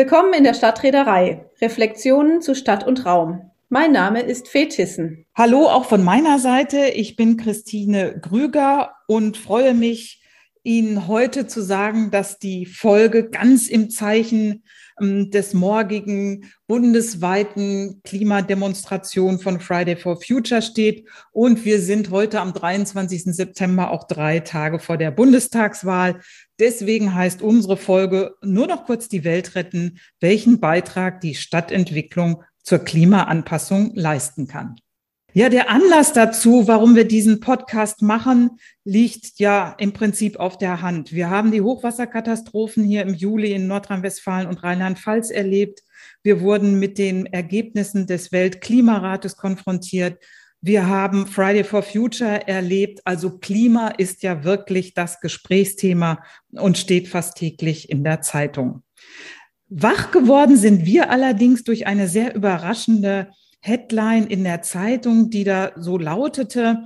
Willkommen in der Stadtreederei. Reflexionen zu Stadt und Raum. Mein Name ist Fetissen. Hallo auch von meiner Seite. Ich bin Christine Grüger und freue mich, Ihnen heute zu sagen, dass die Folge ganz im Zeichen des morgigen bundesweiten Klimademonstration von Friday for Future steht. Und wir sind heute am 23. September auch drei Tage vor der Bundestagswahl. Deswegen heißt unsere Folge nur noch kurz die Welt retten, welchen Beitrag die Stadtentwicklung zur Klimaanpassung leisten kann. Ja, der Anlass dazu, warum wir diesen Podcast machen, liegt ja im Prinzip auf der Hand. Wir haben die Hochwasserkatastrophen hier im Juli in Nordrhein-Westfalen und Rheinland-Pfalz erlebt. Wir wurden mit den Ergebnissen des Weltklimarates konfrontiert. Wir haben Friday for Future erlebt. Also Klima ist ja wirklich das Gesprächsthema und steht fast täglich in der Zeitung. Wach geworden sind wir allerdings durch eine sehr überraschende Headline in der Zeitung, die da so lautete,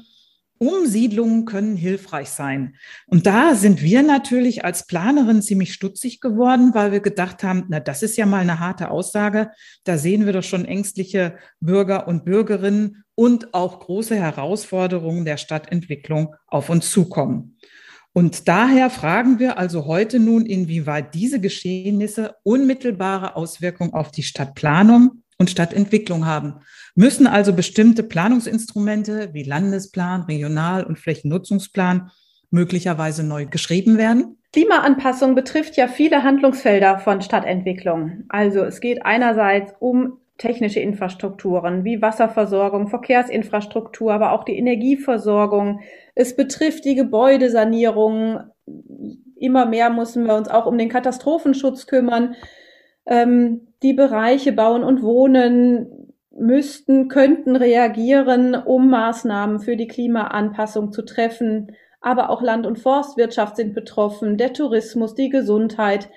Umsiedlungen können hilfreich sein. Und da sind wir natürlich als Planerin ziemlich stutzig geworden, weil wir gedacht haben, na, das ist ja mal eine harte Aussage. Da sehen wir doch schon ängstliche Bürger und Bürgerinnen und auch große Herausforderungen der Stadtentwicklung auf uns zukommen. Und daher fragen wir also heute nun, inwieweit diese Geschehnisse unmittelbare Auswirkungen auf die Stadtplanung und Stadtentwicklung haben. Müssen also bestimmte Planungsinstrumente wie Landesplan, Regional- und Flächennutzungsplan möglicherweise neu geschrieben werden? Klimaanpassung betrifft ja viele Handlungsfelder von Stadtentwicklung. Also es geht einerseits um technische Infrastrukturen wie Wasserversorgung, Verkehrsinfrastruktur, aber auch die Energieversorgung. Es betrifft die Gebäudesanierung. Immer mehr müssen wir uns auch um den Katastrophenschutz kümmern. Ähm, die Bereiche Bauen und Wohnen müssten, könnten reagieren, um Maßnahmen für die Klimaanpassung zu treffen. Aber auch Land- und Forstwirtschaft sind betroffen, der Tourismus, die Gesundheit,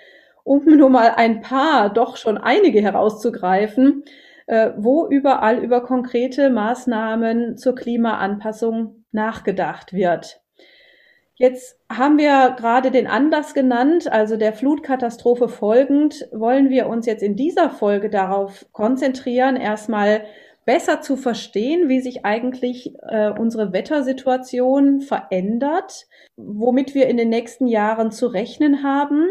um nur mal ein paar, doch schon einige herauszugreifen, äh, wo überall über konkrete Maßnahmen zur Klimaanpassung nachgedacht wird. Jetzt haben wir gerade den Anlass genannt, also der Flutkatastrophe folgend, wollen wir uns jetzt in dieser Folge darauf konzentrieren, erstmal besser zu verstehen, wie sich eigentlich äh, unsere Wettersituation verändert, womit wir in den nächsten Jahren zu rechnen haben,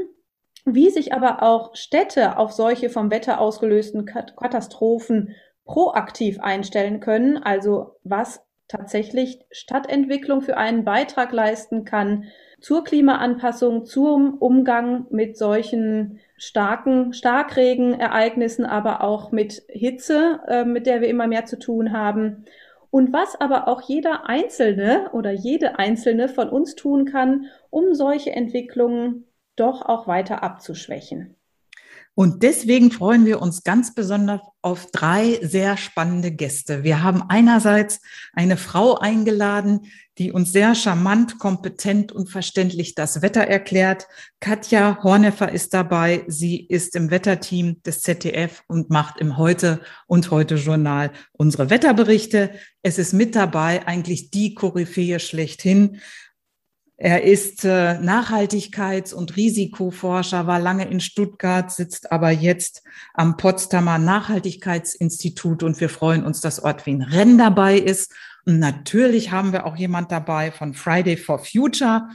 wie sich aber auch Städte auf solche vom Wetter ausgelösten Katastrophen proaktiv einstellen können, also was tatsächlich Stadtentwicklung für einen Beitrag leisten kann zur Klimaanpassung, zum Umgang mit solchen starken Starkregenereignissen, aber auch mit Hitze, äh, mit der wir immer mehr zu tun haben. Und was aber auch jeder Einzelne oder jede Einzelne von uns tun kann, um solche Entwicklungen doch auch weiter abzuschwächen. Und deswegen freuen wir uns ganz besonders auf drei sehr spannende Gäste. Wir haben einerseits eine Frau eingeladen, die uns sehr charmant, kompetent und verständlich das Wetter erklärt. Katja Horneffer ist dabei. Sie ist im Wetterteam des ZDF und macht im Heute und Heute Journal unsere Wetterberichte. Es ist mit dabei eigentlich die Koryphäe schlechthin. Er ist äh, Nachhaltigkeits- und Risikoforscher, war lange in Stuttgart, sitzt aber jetzt am Potsdamer Nachhaltigkeitsinstitut und wir freuen uns, dass Ortwin Renn dabei ist. Und natürlich haben wir auch jemand dabei von Friday for Future,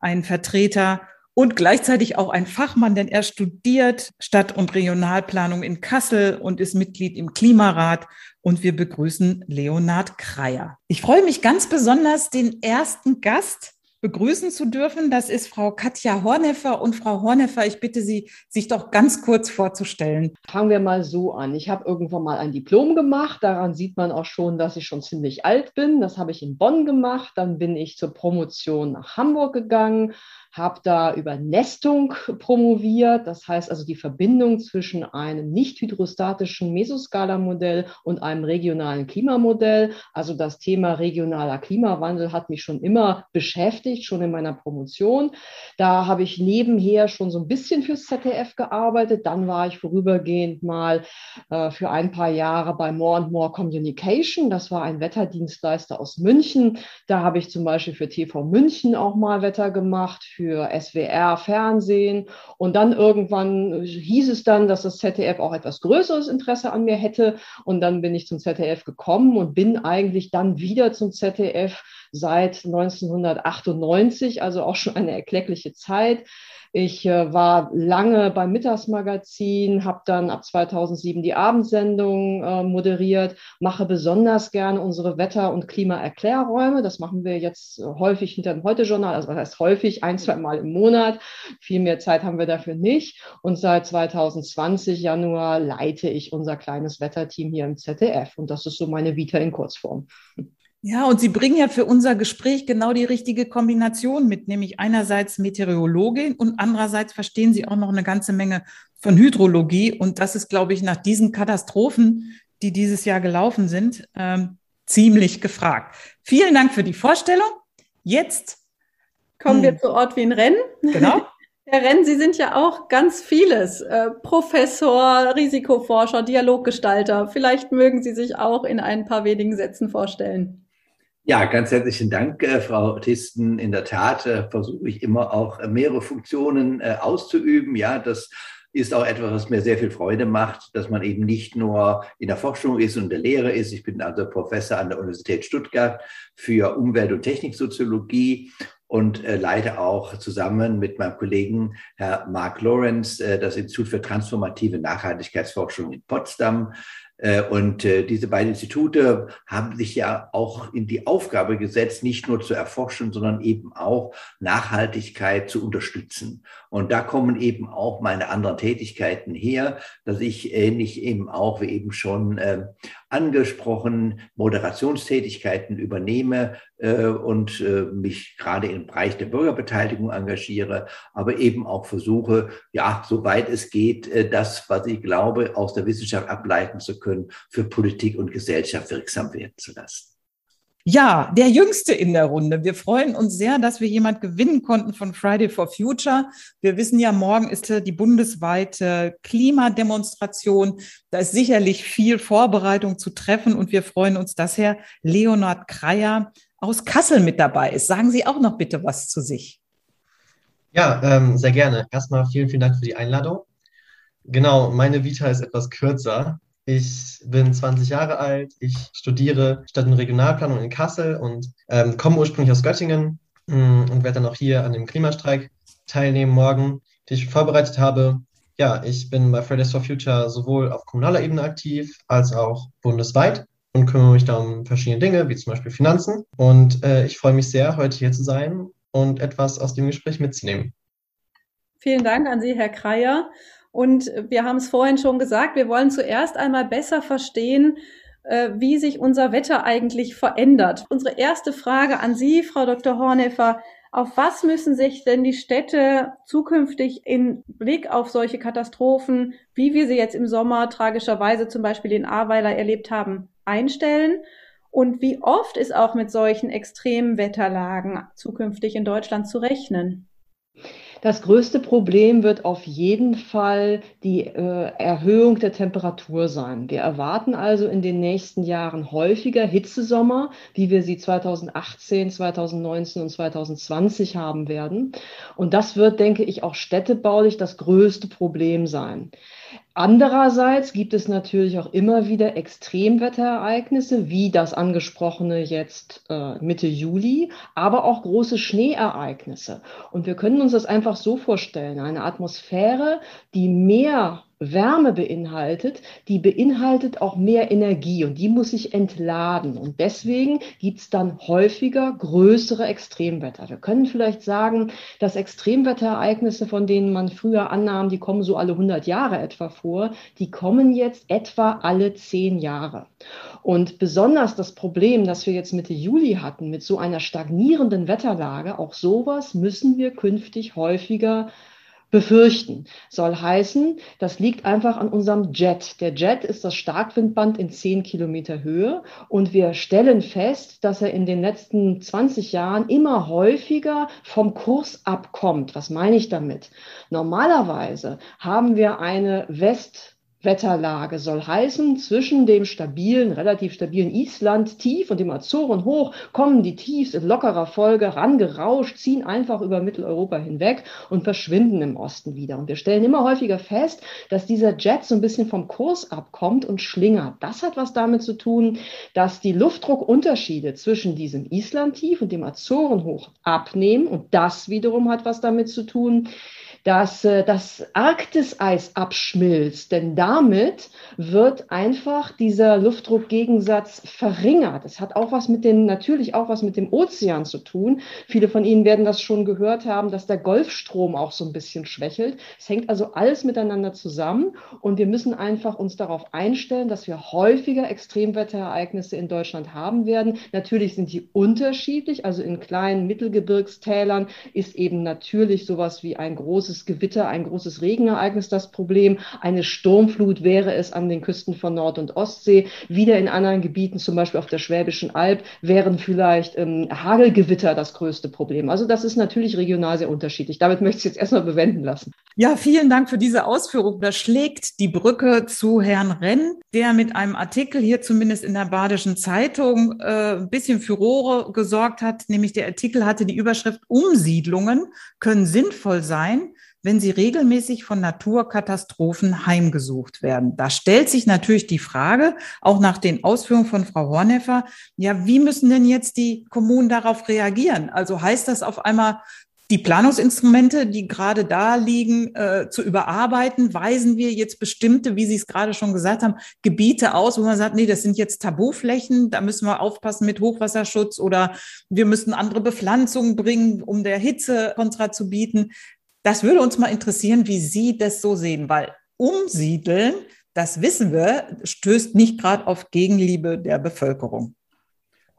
ein Vertreter und gleichzeitig auch ein Fachmann, denn er studiert Stadt- und Regionalplanung in Kassel und ist Mitglied im Klimarat. Und wir begrüßen Leonhard Kreier. Ich freue mich ganz besonders, den ersten Gast begrüßen zu dürfen. Das ist Frau Katja Horneffer. Und Frau Horneffer, ich bitte Sie, sich doch ganz kurz vorzustellen. Fangen wir mal so an. Ich habe irgendwann mal ein Diplom gemacht. Daran sieht man auch schon, dass ich schon ziemlich alt bin. Das habe ich in Bonn gemacht. Dann bin ich zur Promotion nach Hamburg gegangen, habe da über Nestung promoviert, das heißt also die Verbindung zwischen einem nicht hydrostatischen Mesoskala-Modell und einem regionalen Klimamodell. Also das Thema regionaler Klimawandel hat mich schon immer beschäftigt, schon in meiner Promotion. Da habe ich nebenher schon so ein bisschen fürs ZDF gearbeitet. Dann war ich vorübergehend mal äh, für ein paar Jahre bei More and More Communication. Das war ein Wetterdienstleister aus München. Da habe ich zum Beispiel für TV München auch mal Wetter gemacht, für für SWR Fernsehen. Und dann irgendwann hieß es dann, dass das ZDF auch etwas größeres Interesse an mir hätte. Und dann bin ich zum ZDF gekommen und bin eigentlich dann wieder zum ZDF seit 1998, also auch schon eine erkleckliche Zeit. Ich äh, war lange beim Mittagsmagazin, habe dann ab 2007 die Abendsendung äh, moderiert, mache besonders gerne unsere Wetter- und Klimaerklärräume. Das machen wir jetzt häufig hinter dem Heute-Journal, also das heißt häufig, ein, zwei Mal im Monat. Viel mehr Zeit haben wir dafür nicht. Und seit 2020 Januar leite ich unser kleines Wetterteam hier im ZDF. Und das ist so meine Vita in Kurzform. Ja, und Sie bringen ja für unser Gespräch genau die richtige Kombination mit, nämlich einerseits Meteorologin und andererseits verstehen Sie auch noch eine ganze Menge von Hydrologie. Und das ist, glaube ich, nach diesen Katastrophen, die dieses Jahr gelaufen sind, ähm, ziemlich gefragt. Vielen Dank für die Vorstellung. Jetzt kommen wir hm. zu Ortwin Renn. Genau. Herr Renn, Sie sind ja auch ganz vieles. Äh, Professor, Risikoforscher, Dialoggestalter. Vielleicht mögen Sie sich auch in ein paar wenigen Sätzen vorstellen. Ja, ganz herzlichen Dank, äh, Frau Tisten. In der Tat äh, versuche ich immer auch äh, mehrere Funktionen äh, auszuüben. Ja, das ist auch etwas, was mir sehr viel Freude macht, dass man eben nicht nur in der Forschung ist und in der Lehre ist. Ich bin also Professor an der Universität Stuttgart für Umwelt- und Techniksoziologie und äh, leite auch zusammen mit meinem Kollegen Herr Mark Lawrence äh, das Institut für transformative Nachhaltigkeitsforschung in Potsdam. Äh, und äh, diese beiden Institute haben sich ja auch in die Aufgabe gesetzt, nicht nur zu erforschen, sondern eben auch Nachhaltigkeit zu unterstützen. Und da kommen eben auch meine anderen Tätigkeiten her, dass ich ähnlich eben auch, wie eben schon äh, angesprochen, Moderationstätigkeiten übernehme äh, und mich gerade im Bereich der Bürgerbeteiligung engagiere, aber eben auch versuche, ja, soweit es geht, das, was ich glaube, aus der Wissenschaft ableiten zu können, für Politik und Gesellschaft wirksam werden zu lassen. Ja, der Jüngste in der Runde. Wir freuen uns sehr, dass wir jemand gewinnen konnten von Friday for Future. Wir wissen ja, morgen ist die bundesweite Klimademonstration. Da ist sicherlich viel Vorbereitung zu treffen und wir freuen uns, dass Herr Leonhard Kreier aus Kassel mit dabei ist. Sagen Sie auch noch bitte was zu sich. Ja, ähm, sehr gerne. Erstmal vielen, vielen Dank für die Einladung. Genau, meine Vita ist etwas kürzer. Ich bin 20 Jahre alt, ich studiere Stadt- und Regionalplanung in Kassel und ähm, komme ursprünglich aus Göttingen mh, mm, und werde dann auch hier an dem Klimastreik teilnehmen morgen, den ich vorbereitet habe. Ja, ich bin bei Fridays for Future sowohl auf kommunaler Ebene aktiv als auch bundesweit und kümmere mich da um verschiedene Dinge, wie zum Beispiel Finanzen. Und äh, ich freue mich sehr, heute hier zu sein und etwas aus dem Gespräch mitzunehmen. Vielen Dank an Sie, Herr Kreier. Und wir haben es vorhin schon gesagt, wir wollen zuerst einmal besser verstehen, äh, wie sich unser Wetter eigentlich verändert. Unsere erste Frage an Sie, Frau Dr. Horneffer, auf was müssen sich denn die Städte zukünftig in Blick auf solche Katastrophen, wie wir sie jetzt im Sommer tragischerweise zum Beispiel in Ahrweiler erlebt haben, einstellen? Und wie oft ist auch mit solchen extremen Wetterlagen zukünftig in Deutschland zu rechnen? Das größte Problem wird auf jeden Fall die äh, Erhöhung der Temperatur sein. Wir erwarten also in den nächsten Jahren häufiger Hitzesommer, wie wir sie 2018, 2019 und 2020 haben werden. Und das wird, denke ich, auch städtebaulich das größte Problem sein. Andererseits gibt es natürlich auch immer wieder Extremwetterereignisse, wie das angesprochene jetzt äh, Mitte Juli, aber auch große Schneeereignisse. Und wir können uns das einfach so vorstellen, eine Atmosphäre, die mehr Wärme beinhaltet, die beinhaltet auch mehr Energie und die muss sich entladen. Und deswegen gibt es dann häufiger größere Extremwetter. Wir können vielleicht sagen, dass Extremwetterereignisse, von denen man früher annahm, die kommen so alle 100 Jahre etwa vor, die kommen jetzt etwa alle 10 Jahre. Und besonders das Problem, das wir jetzt Mitte Juli hatten, mit so einer stagnierenden Wetterlage, auch sowas müssen wir künftig häufiger befürchten. Soll heißen, das liegt einfach an unserem Jet. Der Jet ist das Starkwindband in 10 Kilometer Höhe und wir stellen fest, dass er in den letzten 20 Jahren immer häufiger vom Kurs abkommt. Was meine ich damit? Normalerweise haben wir eine West Wetterlage soll heißen, zwischen dem stabilen, relativ stabilen Island tief und dem Azoren hoch kommen die Tiefs in lockerer Folge rangerauscht, ziehen einfach über Mitteleuropa hinweg und verschwinden im Osten wieder. Und wir stellen immer häufiger fest, dass dieser Jet so ein bisschen vom Kurs abkommt und schlingert. Das hat was damit zu tun, dass die Luftdruckunterschiede zwischen diesem Islandtief und dem Azorenhoch abnehmen. Und das wiederum hat was damit zu tun, dass äh, das Arktiseis abschmilzt, denn damit wird einfach dieser Luftdruckgegensatz verringert. Es hat auch was mit dem, natürlich auch was mit dem Ozean zu tun. Viele von Ihnen werden das schon gehört haben, dass der Golfstrom auch so ein bisschen schwächelt. Es hängt also alles miteinander zusammen und wir müssen einfach uns darauf einstellen, dass wir häufiger Extremwetterereignisse in Deutschland haben werden. Natürlich sind die unterschiedlich, also in kleinen Mittelgebirgstälern ist eben natürlich sowas wie ein großes großes Gewitter, ein großes Regenereignis das Problem. Eine Sturmflut wäre es an den Küsten von Nord- und Ostsee. Wieder in anderen Gebieten, zum Beispiel auf der Schwäbischen Alb, wären vielleicht ähm, Hagelgewitter das größte Problem. Also das ist natürlich regional sehr unterschiedlich. Damit möchte ich es jetzt erstmal bewenden lassen. Ja, vielen Dank für diese Ausführung. Da schlägt die Brücke zu Herrn Renn, der mit einem Artikel hier zumindest in der Badischen Zeitung äh, ein bisschen Furore gesorgt hat. Nämlich der Artikel hatte die Überschrift Umsiedlungen können sinnvoll sein, wenn sie regelmäßig von Naturkatastrophen heimgesucht werden. Da stellt sich natürlich die Frage, auch nach den Ausführungen von Frau Horneffer, ja, wie müssen denn jetzt die Kommunen darauf reagieren? Also heißt das auf einmal, die Planungsinstrumente, die gerade da liegen, äh, zu überarbeiten, weisen wir jetzt bestimmte, wie Sie es gerade schon gesagt haben, Gebiete aus, wo man sagt, nee, das sind jetzt Tabuflächen, da müssen wir aufpassen mit Hochwasserschutz oder wir müssen andere Bepflanzungen bringen, um der Hitze kontra zu bieten. Das würde uns mal interessieren, wie Sie das so sehen, weil umsiedeln, das wissen wir, stößt nicht gerade auf Gegenliebe der Bevölkerung.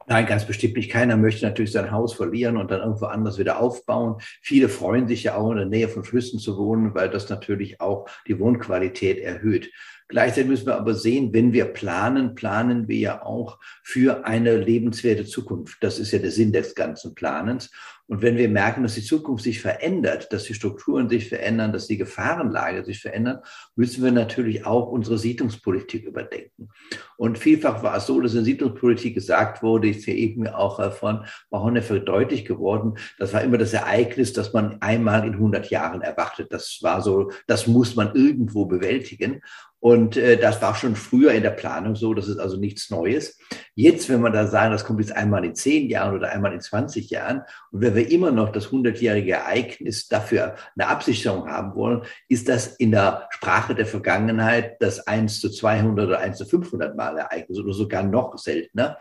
Nein, ganz bestimmt nicht. Keiner möchte natürlich sein Haus verlieren und dann irgendwo anders wieder aufbauen. Viele freuen sich ja auch in der Nähe von Flüssen zu wohnen, weil das natürlich auch die Wohnqualität erhöht. Gleichzeitig müssen wir aber sehen, wenn wir planen, planen wir ja auch für eine lebenswerte Zukunft. Das ist ja der Sinn des ganzen Planens. Und wenn wir merken, dass die Zukunft sich verändert, dass die Strukturen sich verändern, dass die Gefahrenlage sich verändert, müssen wir natürlich auch unsere Siedlungspolitik überdenken. Und vielfach war es so, dass in Siedlungspolitik gesagt wurde, ist ja eben auch von Mahonnefer deutlich geworden, das war immer das Ereignis, das man einmal in 100 Jahren erwartet. Das war so, das muss man irgendwo bewältigen. Und äh, das war schon früher in der Planung so, das ist also nichts Neues. Jetzt, wenn man da sagen, das kommt jetzt einmal in zehn Jahren oder einmal in 20 Jahren, und wenn wir immer noch das hundertjährige Ereignis dafür eine Absicherung haben wollen, ist das in der Sprache der Vergangenheit das 1 zu 200 oder 1 zu 500 Mal Ereignis oder sogar noch seltener.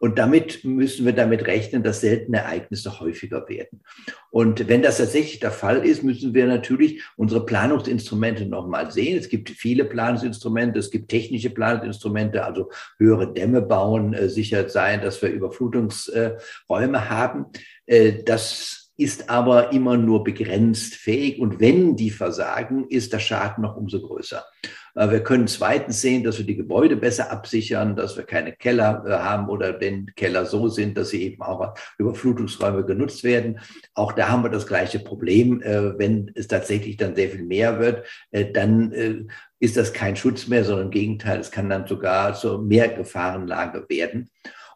Und damit müssen wir damit rechnen, dass seltene Ereignisse häufiger werden. Und wenn das tatsächlich der Fall ist, müssen wir natürlich unsere Planungsinstrumente nochmal sehen. Es gibt viele Planungsinstrumente, es gibt technische Planungsinstrumente, also höhere Dämme bauen, äh, sicher sein, dass wir Überflutungsräume haben. Äh, das ist aber immer nur begrenzt fähig. Und wenn die versagen, ist der Schaden noch umso größer. Äh, wir können zweitens sehen, dass wir die Gebäude besser absichern, dass wir keine Keller äh, haben oder wenn Keller so sind, dass sie eben auch über Flutungsräume genutzt werden. Auch da haben wir das gleiche Problem. Äh, wenn es tatsächlich dann sehr viel mehr wird, dann ist das kein Schutz mehr, sondern im Gegenteil, es kann dann sogar zur Mehrgefahrenlage werden.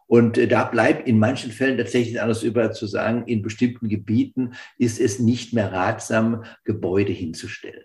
Und da bleibt in manchen Fällen tatsächlich anders über zu sagen, in bestimmten Gebieten ist es nicht mehr ratsam, Gebäude hinzustellen.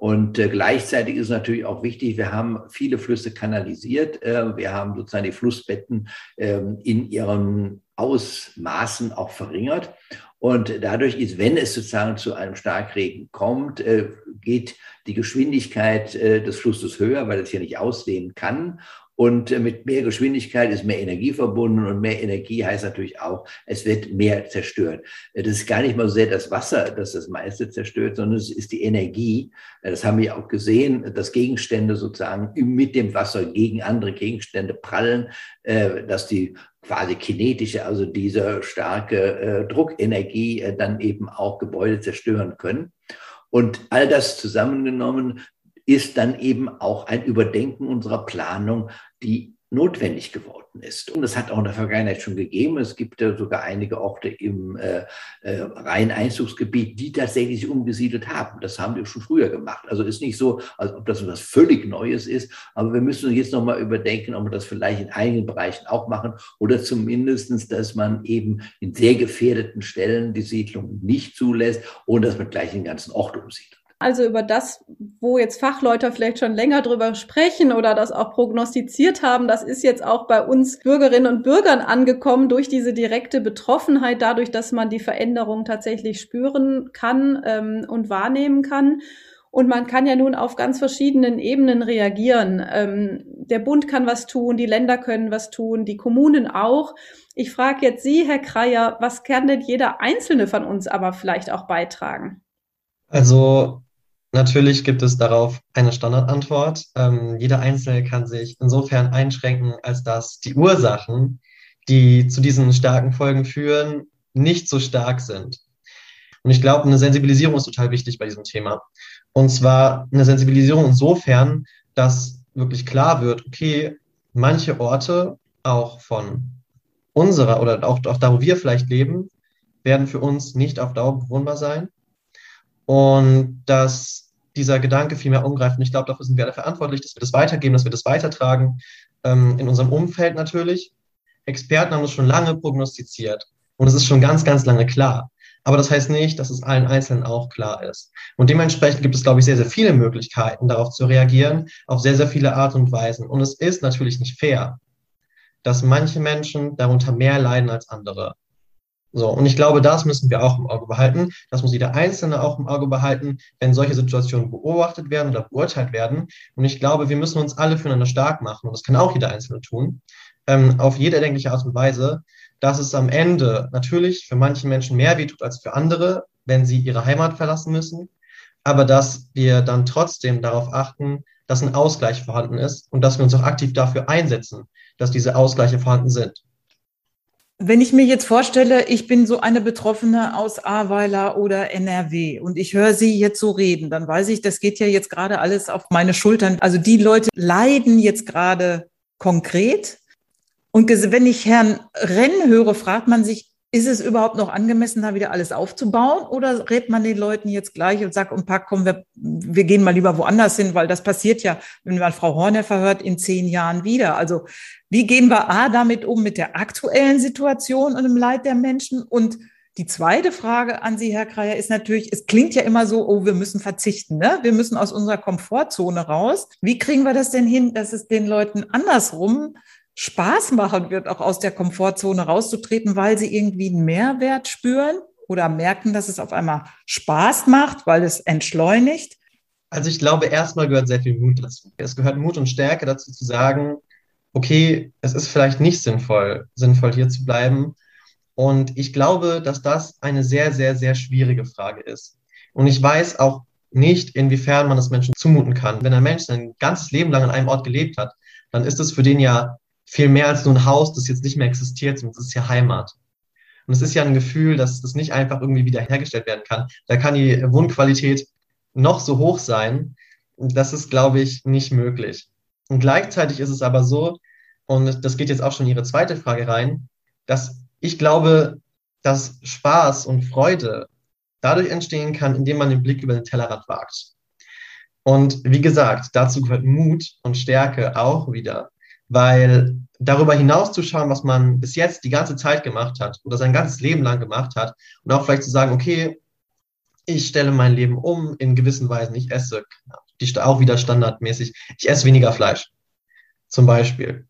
Und äh, gleichzeitig ist natürlich auch wichtig, wir haben viele Flüsse kanalisiert. Äh, wir haben sozusagen die Flussbetten äh, in ihren Ausmaßen auch verringert. Und dadurch ist, wenn es sozusagen zu einem Starkregen kommt, äh, geht die Geschwindigkeit äh, des Flusses höher, weil es hier nicht ausdehnen kann. Und äh, mit mehr Geschwindigkeit ist mehr Energie verbunden und mehr Energie heißt natürlich auch, es wird mehr zerstört. Äh, das ist gar nicht mal so sehr das Wasser, das das meiste zerstört, sondern es ist die Energie. Äh, das haben wir auch gesehen, dass Gegenstände sozusagen mit dem Wasser gegen andere Gegenstände prallen, dass die quasi kinetische, also diese starke Druckenergie dann eben auch Gebäude zerstören können. Und all das zusammengenommen ist dann eben auch ein Überdenken unserer Planung, die notwendig geworden ist. Und es hat auch in der Vergangenheit schon gegeben. Es gibt ja sogar einige Orte im äh, äh, Rhein-Einzugsgebiet, die tatsächlich umgesiedelt haben. Das haben wir schon früher gemacht. Also ist nicht so, als ob das etwas völlig Neues ist. Aber wir müssen jetzt nochmal überdenken, ob wir das vielleicht in einigen Bereichen auch machen oder zumindestens, dass man eben in sehr gefährdeten Stellen die Siedlung nicht zulässt und dass man gleich den ganzen Ort umsiedelt. Also über das, wo jetzt Fachleute vielleicht schon länger drüber sprechen oder das auch prognostiziert haben, das ist jetzt auch bei uns Bürgerinnen und Bürgern angekommen durch diese direkte Betroffenheit, dadurch, dass man die Veränderung tatsächlich spüren kann ähm, und wahrnehmen kann. Und man kann ja nun auf ganz verschiedenen Ebenen reagieren. Ähm, der Bund kann was tun, die Länder können was tun, die Kommunen auch. Ich frage jetzt Sie, Herr Kreier, was kann denn jeder Einzelne von uns aber vielleicht auch beitragen? Also Natürlich gibt es darauf eine Standardantwort. Ähm, jeder Einzelne kann sich insofern einschränken, als dass die Ursachen, die zu diesen starken Folgen führen, nicht so stark sind. Und ich glaube, eine Sensibilisierung ist total wichtig bei diesem Thema. Und zwar eine Sensibilisierung insofern, dass wirklich klar wird, okay, manche Orte auch von unserer oder auch, auch da, wo wir vielleicht leben, werden für uns nicht auf Dauer bewohnbar sein und dass dieser Gedanke viel mehr umgreift. Und ich glaube, dafür sind wir alle verantwortlich, dass wir das weitergeben, dass wir das weitertragen, ähm, in unserem Umfeld natürlich. Experten haben das schon lange prognostiziert und es ist schon ganz, ganz lange klar. Aber das heißt nicht, dass es allen Einzelnen auch klar ist. Und dementsprechend gibt es, glaube ich, sehr, sehr viele Möglichkeiten, darauf zu reagieren, auf sehr, sehr viele Art und Weisen. Und es ist natürlich nicht fair, dass manche Menschen darunter mehr leiden als andere. So, und ich glaube, das müssen wir auch im Auge behalten. Das muss jeder Einzelne auch im Auge behalten, wenn solche Situationen beobachtet werden oder beurteilt werden. Und ich glaube, wir müssen uns alle füreinander stark machen, und das kann auch jeder Einzelne tun, ähm, auf jede erdenkliche Art und Weise, dass es am Ende natürlich für manche Menschen mehr wehtut als für andere, wenn sie ihre Heimat verlassen müssen, aber dass wir dann trotzdem darauf achten, dass ein Ausgleich vorhanden ist und dass wir uns auch aktiv dafür einsetzen, dass diese Ausgleiche vorhanden sind. Wenn ich mir jetzt vorstelle, ich bin so eine Betroffene aus Ahrweiler oder NRW und ich höre Sie jetzt so reden, dann weiß ich, das geht ja jetzt gerade alles auf meine Schultern. Also die Leute leiden jetzt gerade konkret. Und wenn ich Herrn Renn höre, fragt man sich, ist es überhaupt noch angemessen, da wieder alles aufzubauen? Oder rät man den Leuten jetzt gleich und sagt, und pack, komm, wir, wir gehen mal lieber woanders hin, weil das passiert ja, wenn man Frau Horner verhört, in zehn Jahren wieder. Also wie gehen wir A damit um mit der aktuellen Situation und dem Leid der Menschen? Und die zweite Frage an Sie, Herr Kreier, ist natürlich, es klingt ja immer so, oh, wir müssen verzichten, ne? Wir müssen aus unserer Komfortzone raus. Wie kriegen wir das denn hin, dass es den Leuten andersrum Spaß machen wird, auch aus der Komfortzone rauszutreten, weil sie irgendwie einen Mehrwert spüren oder merken, dass es auf einmal Spaß macht, weil es entschleunigt? Also ich glaube, erstmal gehört sehr viel Mut dazu. Es gehört Mut und Stärke dazu zu sagen, okay, es ist vielleicht nicht sinnvoll, sinnvoll hier zu bleiben. Und ich glaube, dass das eine sehr, sehr, sehr schwierige Frage ist. Und ich weiß auch nicht, inwiefern man das Menschen zumuten kann. Wenn ein Mensch sein ganzes Leben lang an einem Ort gelebt hat, dann ist es für den ja viel mehr als nur ein Haus, das jetzt nicht mehr existiert, sondern es ist ja Heimat. Und es ist ja ein Gefühl, dass das nicht einfach irgendwie wiederhergestellt werden kann. Da kann die Wohnqualität noch so hoch sein. Das ist, glaube ich, nicht möglich. Und gleichzeitig ist es aber so, und das geht jetzt auch schon in Ihre zweite Frage rein, dass ich glaube, dass Spaß und Freude dadurch entstehen kann, indem man den Blick über den Tellerrand wagt. Und wie gesagt, dazu gehört Mut und Stärke auch wieder. Weil darüber hinaus zu schauen, was man bis jetzt die ganze Zeit gemacht hat oder sein ganzes Leben lang gemacht hat und auch vielleicht zu sagen, okay, ich stelle mein Leben um in gewissen Weisen, ich esse die auch wieder standardmäßig, ich esse weniger Fleisch, zum Beispiel.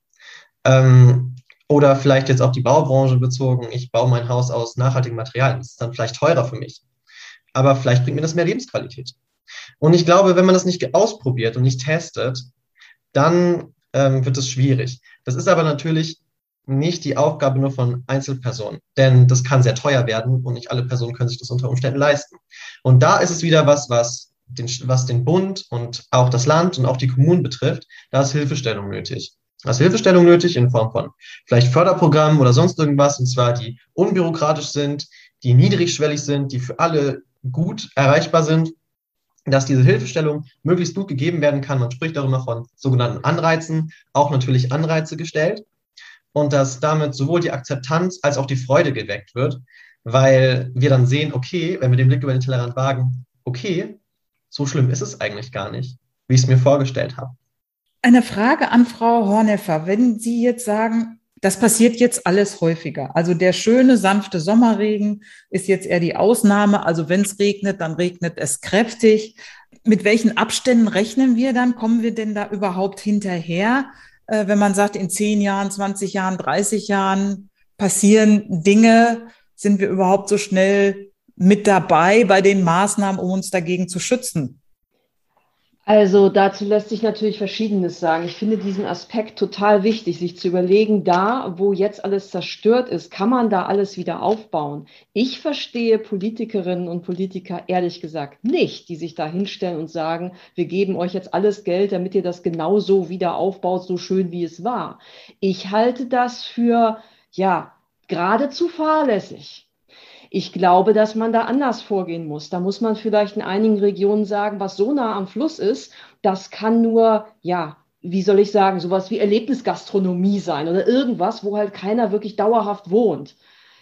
Ähm, oder vielleicht jetzt auch die Baubranche bezogen, ich baue mein Haus aus nachhaltigen Materialien, das ist dann vielleicht teurer für mich, aber vielleicht bringt mir das mehr Lebensqualität. Und ich glaube, wenn man das nicht ausprobiert und nicht testet, dann ähm, wird es schwierig. Das ist aber natürlich nicht die Aufgabe nur von Einzelpersonen, denn das kann sehr teuer werden und nicht alle Personen können sich das unter Umständen leisten. Und da ist es wieder was, was den, was den Bund und auch das Land und auch die Kommunen betrifft, da ist Hilfestellung nötig. Da ist Hilfestellung nötig in Form von vielleicht Förderprogrammen oder sonst irgendwas, und zwar die unbürokratisch sind, die niedrigschwellig sind, die für alle gut erreichbar sind dass diese Hilfestellung möglichst gut gegeben werden kann. Man spricht immer von sogenannten Anreizen, auch natürlich Anreize gestellt und dass damit sowohl die Akzeptanz als auch die Freude geweckt wird, weil wir dann sehen, okay, wenn wir den Blick über den Tellerrand wagen, okay, so schlimm ist es eigentlich gar nicht, wie ich es mir vorgestellt habe. Eine Frage an Frau Horneffer. Wenn Sie jetzt sagen, das passiert jetzt alles häufiger. Also der schöne, sanfte Sommerregen ist jetzt eher die Ausnahme. Also wenn es regnet, dann regnet es kräftig. Mit welchen Abständen rechnen wir dann? Kommen wir denn da überhaupt hinterher? Äh, wenn man sagt, in 10 Jahren, 20 Jahren, 30 Jahren passieren Dinge, sind wir überhaupt so schnell mit dabei bei den Maßnahmen, um uns dagegen zu schützen? Also dazu lässt sich natürlich Verschiedenes sagen. Ich finde diesen Aspekt total wichtig, sich zu überlegen, da, wo jetzt alles zerstört ist, kann man da alles wieder aufbauen. Ich verstehe Politikerinnen und Politiker ehrlich gesagt nicht, die sich da hinstellen und sagen, wir geben euch jetzt alles Geld, damit ihr das genauso wieder aufbaut, so schön wie es war. Ich halte das für, ja, geradezu fahrlässig. Ich glaube, dass man da anders vorgehen muss. Da muss man vielleicht in einigen Regionen sagen, was so nah am Fluss ist, das kann nur, ja, wie soll ich sagen, sowas wie Erlebnisgastronomie sein oder irgendwas, wo halt keiner wirklich dauerhaft wohnt.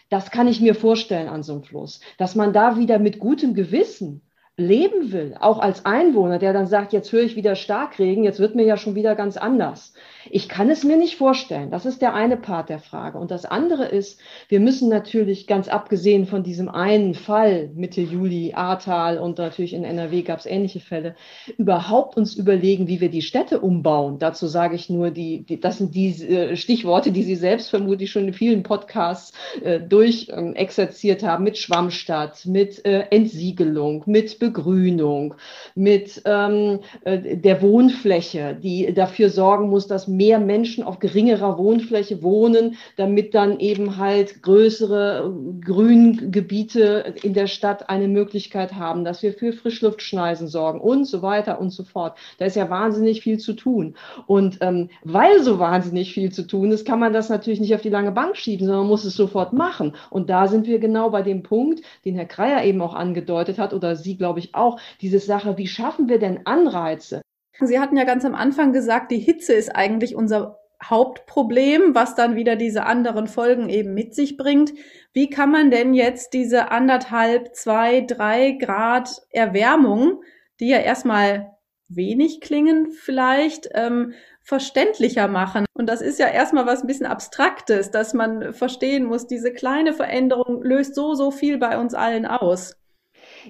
Das kann ich mir vorstellen an so einem Fluss, dass man da wieder mit gutem Gewissen leben will, auch als Einwohner, der dann sagt, jetzt höre ich wieder Starkregen, jetzt wird mir ja schon wieder ganz anders. Ich kann es mir nicht vorstellen. Das ist der eine Part der Frage. Und das andere ist, wir müssen natürlich ganz abgesehen von diesem einen Fall Mitte Juli, Ahrtal und natürlich in NRW gab es ähnliche Fälle, überhaupt uns überlegen, wie wir die Städte umbauen. Dazu sage ich nur, die, die das sind die äh, Stichworte, die Sie selbst vermutlich schon in vielen Podcasts äh, durchexerziert ähm, haben, mit Schwammstadt, mit äh, Entsiegelung, mit Begrünung, mit ähm, äh, der Wohnfläche, die dafür sorgen muss, dass mehr Menschen auf geringerer Wohnfläche wohnen, damit dann eben halt größere äh, Grüngebiete in der Stadt eine Möglichkeit haben, dass wir für Frischluftschneisen sorgen und so weiter und so fort. Da ist ja wahnsinnig viel zu tun. Und ähm, weil so wahnsinnig viel zu tun ist, kann man das natürlich nicht auf die lange Bank schieben, sondern muss es sofort machen. Und da sind wir genau bei dem Punkt, den Herr Kreier eben auch angedeutet hat, oder Sie, glaube ich, auch, diese Sache, wie schaffen wir denn Anreize? Sie hatten ja ganz am Anfang gesagt, die Hitze ist eigentlich unser Hauptproblem, was dann wieder diese anderen Folgen eben mit sich bringt. Wie kann man denn jetzt diese anderthalb, zwei, drei Grad Erwärmung, die ja erstmal wenig klingen vielleicht, ähm, verständlicher machen. Und das ist ja erstmal was ein bisschen Abstraktes, dass man verstehen muss, diese kleine Veränderung löst so, so viel bei uns allen aus.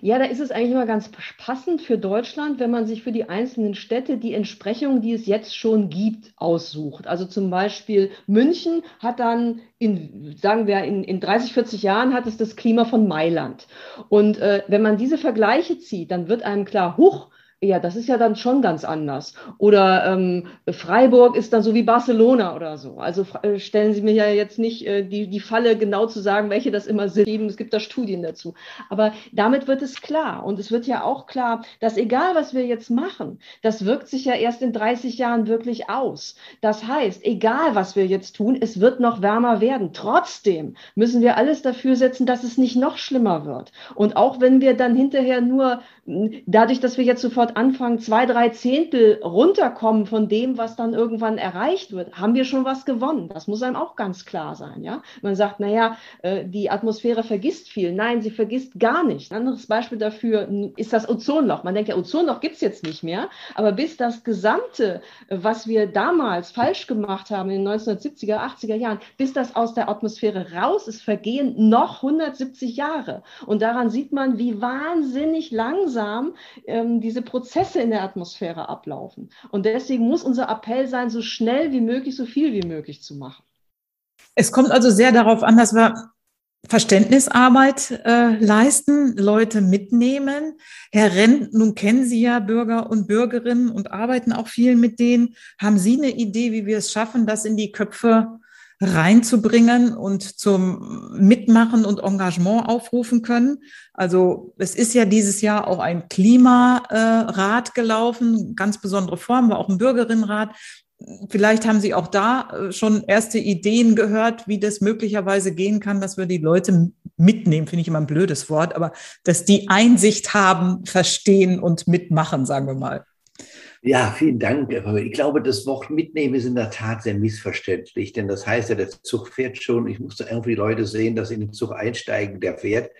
Ja, da ist es eigentlich immer ganz passend für Deutschland, wenn man sich für die einzelnen Städte die Entsprechung, die es jetzt schon gibt, aussucht. Also zum Beispiel München hat dann in, sagen wir, in, in 30, 40 Jahren hat es das Klima von Mailand. Und äh, wenn man diese Vergleiche zieht, dann wird einem klar, huch, ja, das ist ja dann schon ganz anders. Oder ähm, Freiburg ist dann so wie Barcelona oder so. Also äh, stellen Sie mir ja jetzt nicht äh, die, die Falle genau zu sagen, welche das immer sind. Es gibt da Studien dazu. Aber damit wird es klar. Und es wird ja auch klar, dass egal, was wir jetzt machen, das wirkt sich ja erst in 30 Jahren wirklich aus. Das heißt, egal, was wir jetzt tun, es wird noch wärmer werden. Trotzdem müssen wir alles dafür setzen, dass es nicht noch schlimmer wird. Und auch wenn wir dann hinterher nur dadurch, dass wir jetzt sofort anfangen, zwei, drei Zehntel runterkommen von dem, was dann irgendwann erreicht wird, haben wir schon was gewonnen. Das muss einem auch ganz klar sein. Ja? Man sagt, naja, äh, die Atmosphäre vergisst viel. Nein, sie vergisst gar nicht. Ein anderes Beispiel dafür ist das Ozonloch. Man denkt, ja, Ozonloch gibt's jetzt nicht mehr. Aber bis das Gesamte, was wir damals falsch gemacht haben in den 1970er, 80er Jahren, bis das aus der Atmosphäre raus ist, vergehen noch 170 Jahre. Und daran sieht man, wie wahnsinnig langsam langsam ähm, diese Prozesse in der Atmosphäre ablaufen. Und deswegen muss unser Appell sein, so schnell wie möglich, so viel wie möglich zu machen. Es kommt also sehr darauf an, dass wir Verständnisarbeit äh, leisten, Leute mitnehmen. Herr Renn, nun kennen Sie ja Bürger und Bürgerinnen und arbeiten auch viel mit denen. Haben Sie eine Idee, wie wir es schaffen, das in die Köpfe reinzubringen und zum Mitmachen und Engagement aufrufen können. Also es ist ja dieses Jahr auch ein Klimarat gelaufen, ganz besondere Form, war auch ein Bürgerinnenrat. Vielleicht haben Sie auch da äh, schon erste Ideen gehört, wie das möglicherweise gehen kann, dass wir die Leute mitnehmen, finde ich immer ein blödes Wort, aber dass die Einsicht haben, verstehen und mitmachen, sagen wir mal. Ja, vielen Dank. Ich glaube, das Wort mitnehmen ist in der Tat sehr missverständlich, denn das heißt ja, der Zug fährt schon. Ich musste irgendwie Leute sehen, dass in den Zug einsteigen, der fährt.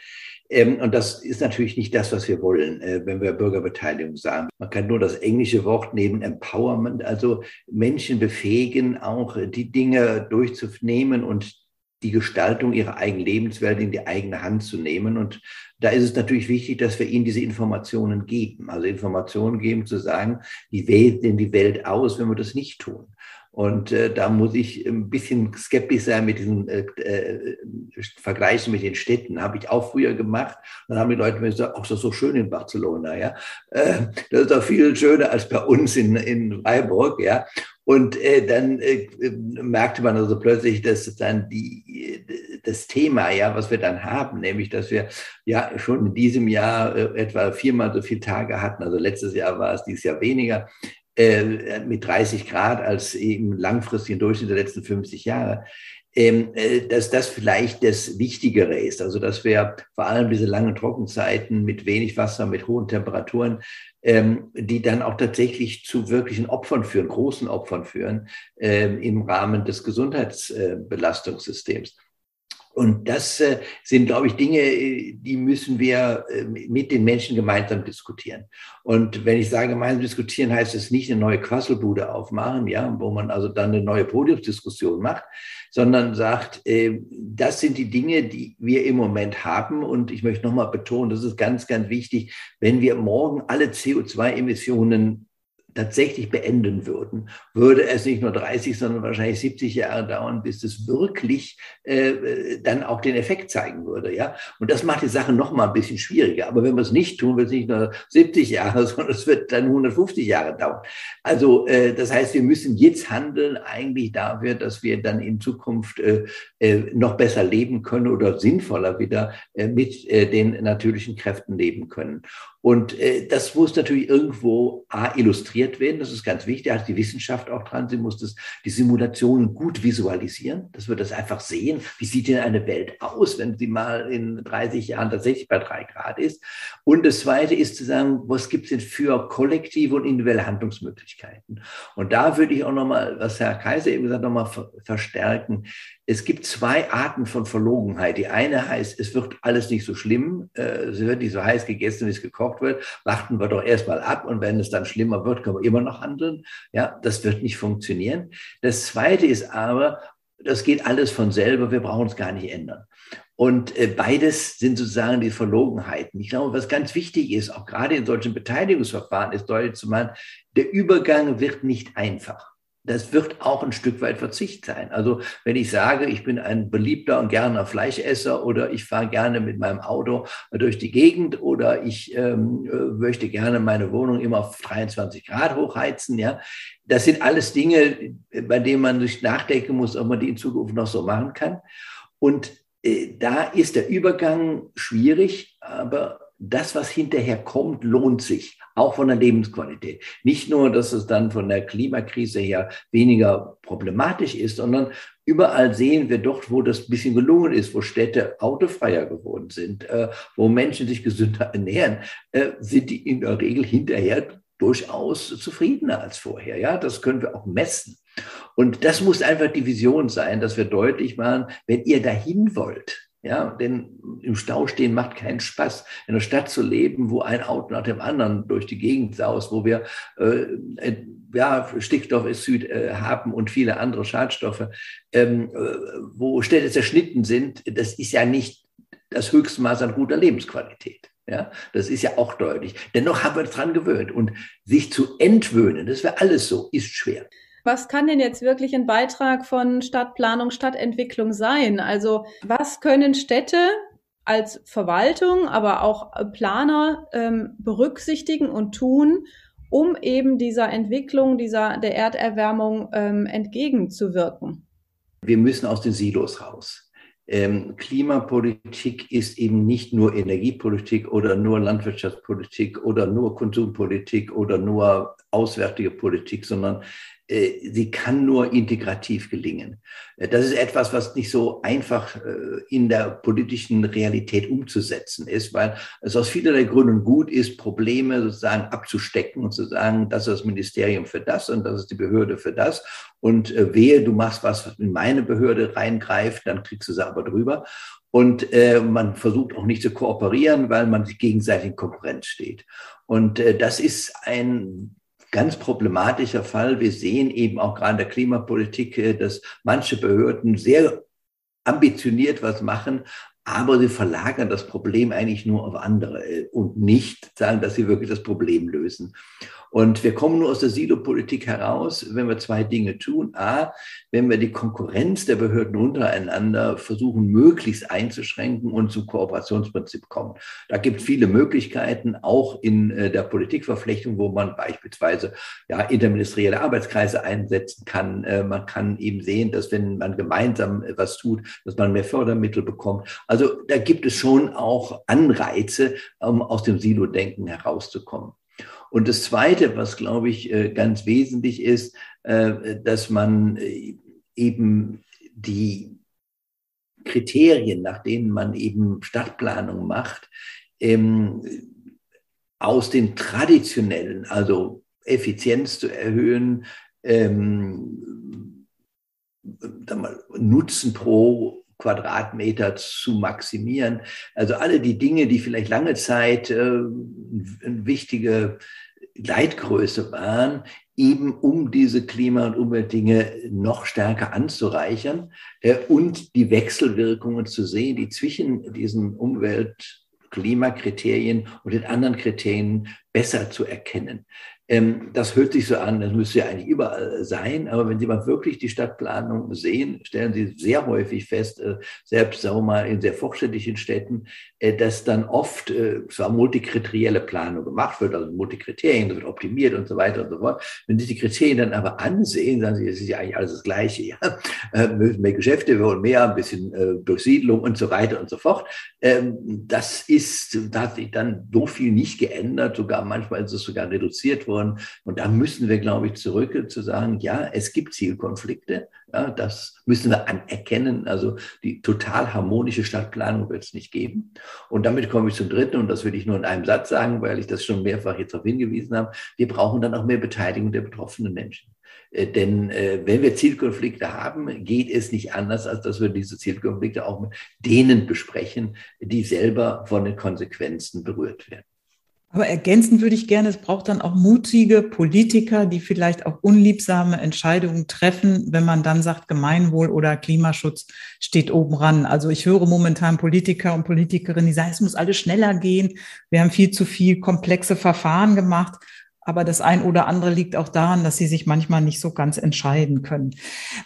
Ähm, und das ist natürlich nicht das, was wir wollen, äh, wenn wir Bürgerbeteiligung sagen. Man kann nur das englische Wort nehmen, Empowerment, also Menschen befähigen, auch die Dinge durchzunehmen und die Gestaltung ihrer eigenen Lebenswelt in die eigene Hand zu nehmen. Und da ist es natürlich wichtig, dass wir ihnen diese Informationen geben. Also Informationen geben, zu sagen, wie wählt denn die Welt aus, wenn wir das nicht tun? Und äh, da muss ich ein bisschen skeptisch sein mit diesen äh, äh, Vergleichen mit den Städten. Habe ich auch früher gemacht. Dann haben die Leute mir gesagt, ach, das ist so schön in Barcelona, ja. Äh, das ist doch viel schöner als bei uns in, in Freiburg, ja. Und äh, dann äh, merkte man also plötzlich, dass dann die, das Thema, ja, was wir dann haben, nämlich, dass wir ja schon in diesem Jahr äh, etwa viermal so viele Tage hatten, also letztes Jahr war es dieses Jahr weniger, äh, mit 30 Grad als im langfristigen Durchschnitt der letzten 50 Jahre, ähm, äh, dass das vielleicht das Wichtigere ist. Also dass wir vor allem diese langen Trockenzeiten mit wenig Wasser, mit hohen Temperaturen, ähm, die dann auch tatsächlich zu wirklichen Opfern führen, großen Opfern führen ähm, im Rahmen des Gesundheitsbelastungssystems. Und das äh, sind, glaube ich, Dinge, äh, die müssen wir äh, mit den Menschen gemeinsam diskutieren. Und wenn ich sage gemeinsam diskutieren, heißt es nicht eine neue Quasselbude aufmachen, ja, wo man also dann eine neue Podiumsdiskussion macht, sondern sagt, das sind die Dinge, die wir im Moment haben. Und ich möchte nochmal betonen, das ist ganz, ganz wichtig, wenn wir morgen alle CO2-Emissionen tatsächlich beenden würden, würde es nicht nur 30, sondern wahrscheinlich 70 Jahre dauern, bis es wirklich äh, dann auch den Effekt zeigen würde. Ja? Und das macht die Sache noch mal ein bisschen schwieriger. Aber wenn wir es nicht tun, wird es nicht nur 70 Jahre, sondern es wird dann 150 Jahre dauern. Also äh, das heißt, wir müssen jetzt handeln eigentlich dafür, dass wir dann in Zukunft äh, äh, noch besser leben können oder sinnvoller wieder äh, mit äh, den natürlichen Kräften leben können. Und äh, das muss natürlich irgendwo A, illustriert werden, das ist ganz wichtig, da hat die Wissenschaft auch dran, sie muss das, die Simulationen gut visualisieren, dass wir das einfach sehen, wie sieht denn eine Welt aus, wenn sie mal in 30 Jahren tatsächlich bei drei Grad ist. Und das Zweite ist zu sagen, was gibt es denn für kollektive und individuelle Handlungsmöglichkeiten? Und da würde ich auch nochmal, was Herr Kaiser eben gesagt, nochmal verstärken. Es gibt zwei Arten von Verlogenheit. Die eine heißt, es wird alles nicht so schlimm, äh, es wird nicht so heiß gegessen, wie es gekocht wird. Warten wir doch erstmal ab und wenn es dann schlimmer wird, können wir immer noch handeln. Ja, das wird nicht funktionieren. Das zweite ist aber, das geht alles von selber, wir brauchen es gar nicht ändern. Und äh, beides sind sozusagen die Verlogenheiten. Ich glaube, was ganz wichtig ist, auch gerade in solchen Beteiligungsverfahren, ist deutlich zu machen, der Übergang wird nicht einfach das wird auch ein Stück weit Verzicht sein. Also wenn ich sage, ich bin ein beliebter und gerner Fleischesser oder ich fahre gerne mit meinem Auto durch die Gegend oder ich ähm, äh, möchte gerne meine Wohnung immer auf 23 Grad hochheizen, ja, das sind alles Dinge, bei denen man sich nachdenken muss, ob man die in Zukunft noch so machen kann. Und äh, da ist der Übergang schwierig, aber das, was hinterher kommt, lohnt sich, auch von der Lebensqualität. Nicht nur, dass es dann von der Klimakrise her weniger problematisch ist, sondern überall sehen wir doch, wo das ein bisschen gelungen ist, wo Städte autofreier geworden sind, äh, wo Menschen sich gesünder ernähren, äh, sind die in der Regel hinterher durchaus zufriedener als vorher. Ja, das können wir auch messen. Und das muss einfach die Vision sein, dass wir deutlich machen, wenn ihr dahin wollt, ja, denn im Stau stehen macht keinen Spaß. In einer Stadt zu leben, wo ein Auto nach dem anderen durch die Gegend saust, wo wir äh, äh ja, Stickstoffexid äh, haben und viele andere Schadstoffe, ähm, äh, wo Städte zerschnitten sind, das ist ja nicht das Höchstmaß an guter Lebensqualität. Ja, das ist ja auch deutlich. Dennoch haben wir uns dran gewöhnt. Und sich zu entwöhnen, das wäre alles so, ist schwer was kann denn jetzt wirklich ein Beitrag von Stadtplanung, Stadtentwicklung sein? Also was können Städte als Verwaltung, aber auch Planer ähm, berücksichtigen und tun, um eben dieser Entwicklung, dieser der Erderwärmung ähm, entgegenzuwirken? Wir müssen aus den Silos raus. Ähm, Klimapolitik ist eben nicht nur Energiepolitik oder nur Landwirtschaftspolitik oder nur Konsumpolitik oder nur auswärtige Politik, sondern äh, sie kann nur integrativ gelingen. Äh, das ist etwas, was nicht so einfach äh, in der politischen Realität umzusetzen ist, weil es aus vielerlei Gründen gut ist, Probleme sozusagen abzustecken und zu sagen, das ist das Ministerium für das und das ist die Behörde für das. Und wehe, du machst was, was in meine Behörde reingreift, dann kriegst du sie aber drüber. Und äh, man versucht auch nicht zu kooperieren, weil man sich gegenseitig in Konkurrenz steht. Und äh, das ist ein ganz problematischer Fall. Wir sehen eben auch gerade in der Klimapolitik, äh, dass manche Behörden sehr ambitioniert was machen, aber sie verlagern das Problem eigentlich nur auf andere äh, und nicht sagen, dass sie wirklich das Problem lösen. Und wir kommen nur aus der Silo-Politik heraus, wenn wir zwei Dinge tun. A, wenn wir die Konkurrenz der Behörden untereinander versuchen, möglichst einzuschränken und zum Kooperationsprinzip kommen. Da gibt es viele Möglichkeiten, auch in äh, der Politikverflechtung, wo man beispielsweise ja, interministerielle Arbeitskreise einsetzen kann. Äh, man kann eben sehen, dass wenn man gemeinsam was tut, dass man mehr Fördermittel bekommt. Also da gibt es schon auch Anreize, um aus dem Silo-Denken herauszukommen. Und das Zweite, was, glaube ich, äh, ganz wesentlich ist, äh, dass man äh, eben die Kriterien, nach denen man eben Stadtplanung macht, ähm, aus den traditionellen, also Effizienz zu erhöhen, ähm, Nutzen pro Quadratmeter zu maximieren. Also alle die Dinge, die vielleicht lange Zeit äh, eine wichtige Leitgröße waren, eben um diese Klima- und Umweltdinge noch stärker anzureichern äh, und die Wechselwirkungen zu sehen, die zwischen diesen Umwelt- Klimakriterien und den anderen Kriterien besser zu erkennen. Ähm, das hört sich so an, das müsste ja eigentlich überall sein, aber wenn Sie mal wirklich die Stadtplanung sehen, stellen Sie sehr häufig fest, äh, selbst sagen wir mal in sehr fortschrittlichen Städten, äh, dass dann oft äh, zwar multikriterielle Planung gemacht wird, also Multikriterien, das wird optimiert und so weiter und so fort. Wenn Sie die Kriterien dann aber ansehen, sagen Sie, es ist ja eigentlich alles das Gleiche, ja, mehr Geschäfte, wir wollen mehr, ein bisschen Durchsiedlung und so weiter und so fort. Ähm, das ist, da hat sich dann so viel nicht geändert, sogar manchmal ist es sogar reduziert worden worden. Und da müssen wir, glaube ich, zurück zu sagen, ja, es gibt Zielkonflikte. Ja, das müssen wir anerkennen. Also die total harmonische Stadtplanung wird es nicht geben. Und damit komme ich zum dritten, und das will ich nur in einem Satz sagen, weil ich das schon mehrfach jetzt darauf hingewiesen habe. Wir brauchen dann auch mehr Beteiligung der betroffenen Menschen. Äh, denn äh, wenn wir Zielkonflikte haben, geht es nicht anders, als dass wir diese Zielkonflikte auch mit denen besprechen, die selber von den Konsequenzen berührt werden. Aber ergänzend würde ich gerne, es braucht dann auch mutige Politiker, die vielleicht auch unliebsame Entscheidungen treffen, wenn man dann sagt, Gemeinwohl oder Klimaschutz steht oben ran. Also ich höre momentan Politiker und Politikerinnen, die sagen, es muss alles schneller gehen. Wir haben viel zu viel komplexe Verfahren gemacht. Aber das ein oder andere liegt auch daran, dass sie sich manchmal nicht so ganz entscheiden können.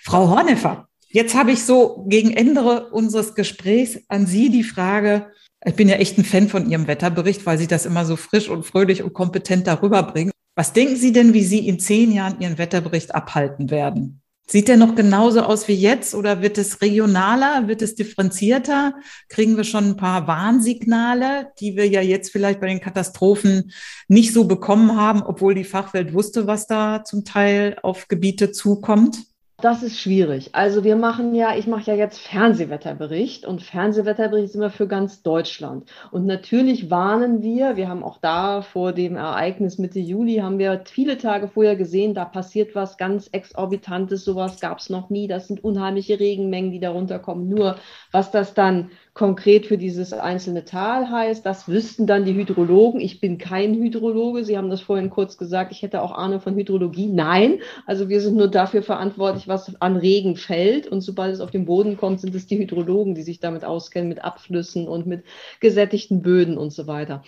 Frau Horneffer, jetzt habe ich so gegen Ende unseres Gesprächs an Sie die Frage, ich bin ja echt ein Fan von Ihrem Wetterbericht, weil Sie das immer so frisch und fröhlich und kompetent darüber bringen. Was denken Sie denn, wie Sie in zehn Jahren Ihren Wetterbericht abhalten werden? Sieht der noch genauso aus wie jetzt oder wird es regionaler, wird es differenzierter? Kriegen wir schon ein paar Warnsignale, die wir ja jetzt vielleicht bei den Katastrophen nicht so bekommen haben, obwohl die Fachwelt wusste, was da zum Teil auf Gebiete zukommt? Das ist schwierig. Also wir machen ja, ich mache ja jetzt Fernsehwetterbericht und Fernsehwetterbericht ist immer für ganz Deutschland. Und natürlich warnen wir, wir haben auch da vor dem Ereignis Mitte Juli, haben wir viele Tage vorher gesehen, da passiert was ganz Exorbitantes, sowas gab es noch nie. Das sind unheimliche Regenmengen, die darunter kommen. Nur was das dann konkret für dieses einzelne Tal heißt. Das wüssten dann die Hydrologen. Ich bin kein Hydrologe. Sie haben das vorhin kurz gesagt. Ich hätte auch Ahnung von Hydrologie. Nein. Also wir sind nur dafür verantwortlich, was an Regen fällt. Und sobald es auf den Boden kommt, sind es die Hydrologen, die sich damit auskennen, mit Abflüssen und mit gesättigten Böden und so weiter.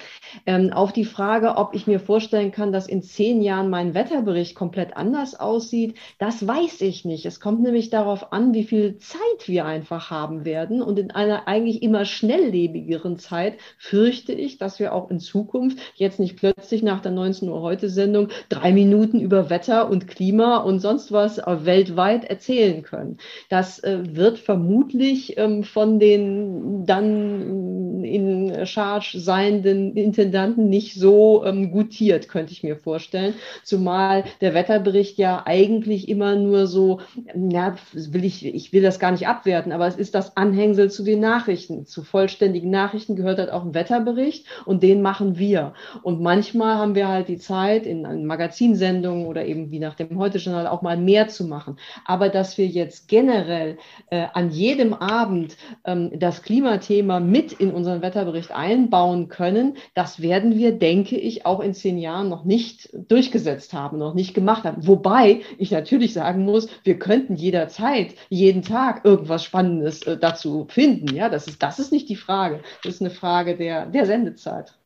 Ähm, auf die Frage, ob ich mir vorstellen kann, dass in zehn Jahren mein Wetterbericht komplett anders aussieht, das weiß ich nicht. Es kommt nämlich darauf an, wie viel Zeit wir einfach haben werden. Und in einer eigentlich eigentlich immer schnelllebigeren Zeit fürchte ich, dass wir auch in Zukunft jetzt nicht plötzlich nach der 19 Uhr heute Sendung drei Minuten über Wetter und Klima und sonst was weltweit erzählen können. Das äh, wird vermutlich ähm, von den dann in, in Charge seienden Intendanten nicht so ähm, gutiert, könnte ich mir vorstellen. Zumal der Wetterbericht ja eigentlich immer nur so, ja, will ich, ich will das gar nicht abwerten, aber es ist das Anhängsel zu den Nachrichten. Zu vollständigen Nachrichten gehört halt auch ein Wetterbericht und den machen wir. Und manchmal haben wir halt die Zeit, in, in Magazinsendungen oder eben wie nach dem Heute-Journal auch mal mehr zu machen. Aber dass wir jetzt generell äh, an jedem Abend ähm, das Klimathema mit in unseren Wetterbericht einbauen können, das werden wir, denke ich, auch in zehn Jahren noch nicht durchgesetzt haben, noch nicht gemacht haben. Wobei ich natürlich sagen muss, wir könnten jederzeit, jeden Tag irgendwas Spannendes äh, dazu finden. Ja, das ist, das ist nicht die Frage. Das ist eine Frage der, der Sendezeit.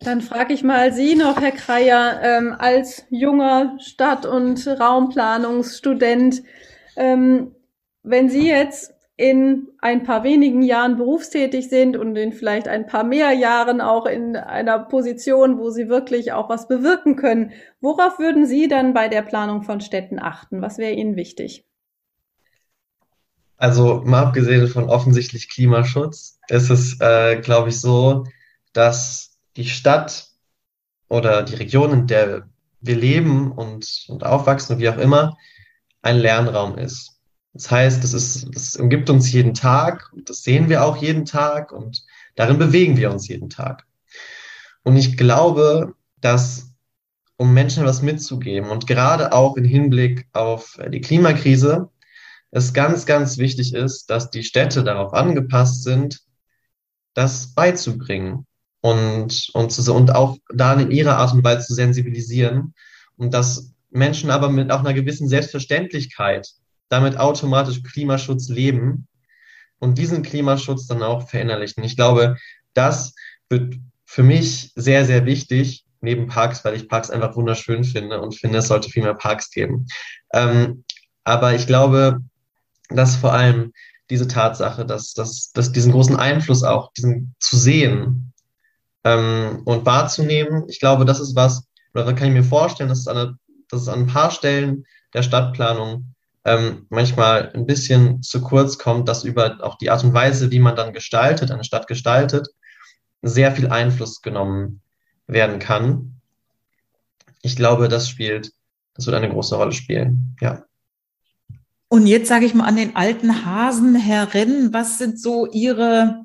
Dann frage ich mal Sie noch, Herr Kreier, ähm, als junger Stadt- und Raumplanungsstudent, ähm, wenn Sie jetzt in ein paar wenigen Jahren berufstätig sind und in vielleicht ein paar mehr Jahren auch in einer Position, wo Sie wirklich auch was bewirken können, worauf würden Sie dann bei der Planung von Städten achten? Was wäre Ihnen wichtig? Also mal abgesehen von offensichtlich Klimaschutz, ist es, äh, glaube ich, so, dass die Stadt oder die Region, in der wir leben und, und aufwachsen, wie auch immer, ein Lernraum ist. Das heißt, das ist, das umgibt uns jeden Tag und das sehen wir auch jeden Tag und darin bewegen wir uns jeden Tag. Und ich glaube, dass um Menschen was mitzugeben und gerade auch im Hinblick auf die Klimakrise es ganz, ganz wichtig ist, dass die Städte darauf angepasst sind, das beizubringen und, und, zu, und auch da in ihrer Art und Weise zu sensibilisieren und dass Menschen aber mit auch einer gewissen Selbstverständlichkeit damit automatisch Klimaschutz leben und diesen Klimaschutz dann auch verinnerlichen. Ich glaube, das wird für mich sehr, sehr wichtig, neben Parks, weil ich Parks einfach wunderschön finde und finde, es sollte viel mehr Parks geben. Ähm, aber ich glaube, dass vor allem diese Tatsache, dass, dass, dass diesen großen Einfluss auch, diesen zu sehen ähm, und wahrzunehmen, ich glaube, das ist was, oder kann ich mir vorstellen, dass es, an, dass es an ein paar Stellen der Stadtplanung ähm, manchmal ein bisschen zu kurz kommt, dass über auch die Art und Weise, wie man dann gestaltet, eine Stadt gestaltet, sehr viel Einfluss genommen werden kann. Ich glaube, das spielt, das wird eine große Rolle spielen, ja. Und jetzt sage ich mal an den alten Hasen, Herr Renn, was sind so Ihre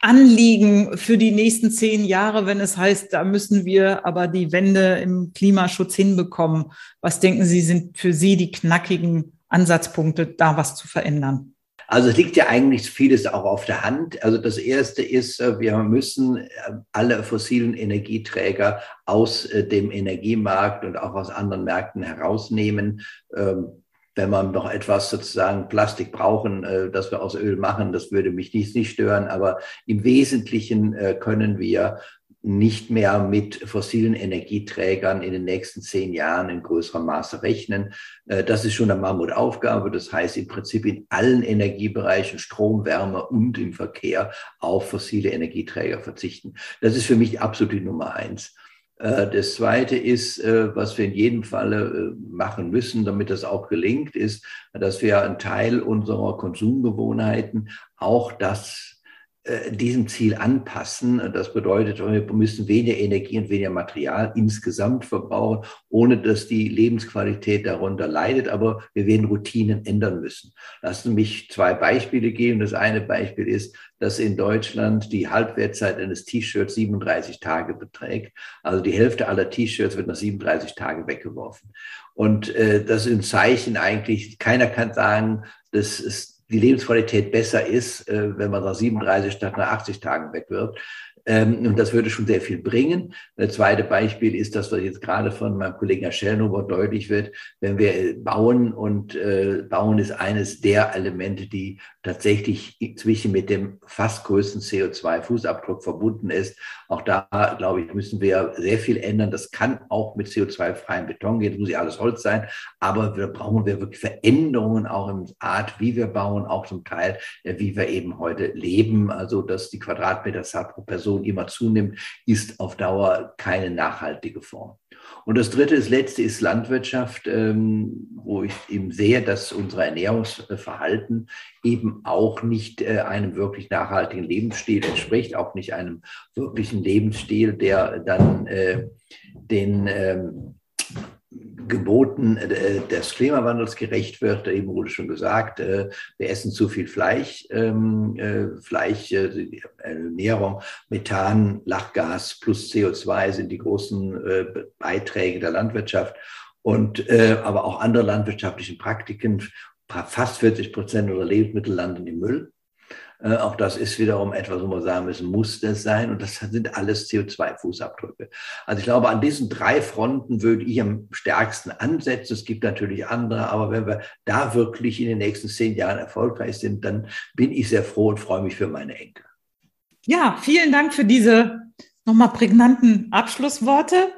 Anliegen für die nächsten zehn Jahre, wenn es heißt, da müssen wir aber die Wende im Klimaschutz hinbekommen? Was denken Sie, sind für Sie die knackigen Ansatzpunkte, da was zu verändern? Also es liegt ja eigentlich vieles auch auf der Hand. Also das Erste ist, äh, wir müssen äh, alle fossilen Energieträger aus äh, dem Energiemarkt und auch aus anderen Märkten herausnehmen. Wenn wir noch etwas sozusagen Plastik brauchen, das wir aus Öl machen, das würde mich nicht, nicht stören. Aber im Wesentlichen können wir nicht mehr mit fossilen Energieträgern in den nächsten zehn Jahren in größerem Maße rechnen. Äh, das ist schon eine Mammutaufgabe. Das heißt im Prinzip in allen Energiebereichen, Strom, Wärme und im Verkehr auf fossile Energieträger verzichten. Das ist für mich absolut die Nummer eins. Äh, das Zweite ist, äh, was wir in jedem Falle machen müssen, damit das auch gelingt, ist, dass wir einen Teil unserer Konsumgewohnheiten auch das äh, diesem Ziel anpassen. Das bedeutet, wir müssen weniger Energie und weniger Material insgesamt verbrauchen, ohne dass die Lebensqualität darunter leidet. Aber wir werden Routinen ändern müssen. Lassen Sie mich zwei Beispiele geben. Das eine Beispiel ist, dass in Deutschland die Halbwertzeit eines T-Shirts 37 Tage beträgt. Also die Hälfte aller T-Shirts wird nach 37 Tagen weggeworfen. Und äh, das ist ein Zeichen eigentlich, keiner kann sagen, das ist die Lebensqualität besser ist, äh, wenn man nach 37 statt nach 80 Tagen wegwirft. Ähm, und das würde schon sehr viel bringen. Das zweite Beispiel ist, dass was jetzt gerade von meinem Kollegen Herr Schellnhuber deutlich wird, wenn wir bauen und äh, bauen ist eines der Elemente, die tatsächlich inzwischen mit dem fast größten CO2-Fußabdruck verbunden ist. Auch da, glaube ich, müssen wir sehr viel ändern. Das kann auch mit CO2-freiem Beton gehen, das muss ja alles Holz sein, aber wir brauchen wir wirklich Veränderungen auch in Art, wie wir bauen, auch zum Teil, äh, wie wir eben heute leben. Also, dass die Quadratmeter pro Person immer zunimmt, ist auf Dauer keine nachhaltige Form. Und das dritte, das letzte ist Landwirtschaft, ähm, wo ich eben sehe, dass unser Ernährungsverhalten eben auch nicht äh, einem wirklich nachhaltigen Lebensstil entspricht, auch nicht einem wirklichen Lebensstil, der dann äh, den ähm, Geboten äh, des Klimawandels gerecht wird. Eben wurde schon gesagt, äh, wir essen zu viel Fleisch, ähm, äh, Fleisch, Ernährung, Methan, Lachgas plus CO2 sind die großen Beiträge der Landwirtschaft und aber auch andere landwirtschaftlichen Praktiken. Fast 40 Prozent unserer Lebensmittel landen im Müll. Äh, auch das ist wiederum etwas, wo man sagen müssen, muss das sein? Und das sind alles CO2-Fußabdrücke. Also ich glaube, an diesen drei Fronten würde ich am stärksten ansetzen. Es gibt natürlich andere, aber wenn wir da wirklich in den nächsten zehn Jahren erfolgreich sind, dann bin ich sehr froh und freue mich für meine Enkel. Ja, vielen Dank für diese nochmal prägnanten Abschlussworte.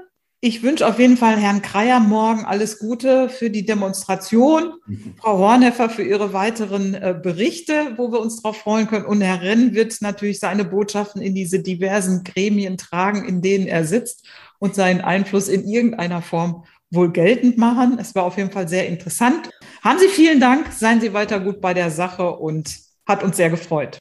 Ich wünsche auf jeden Fall Herrn Kreier morgen alles Gute für die Demonstration, mhm. Frau Horneffer für Ihre weiteren äh, Berichte, wo wir uns darauf freuen können. Und Herr Renn wird natürlich seine Botschaften in diese diversen Gremien tragen, in denen er sitzt und seinen Einfluss in irgendeiner Form wohl geltend machen. Es war auf jeden Fall sehr interessant. Haben Sie vielen Dank, seien Sie weiter gut bei der Sache und hat uns sehr gefreut.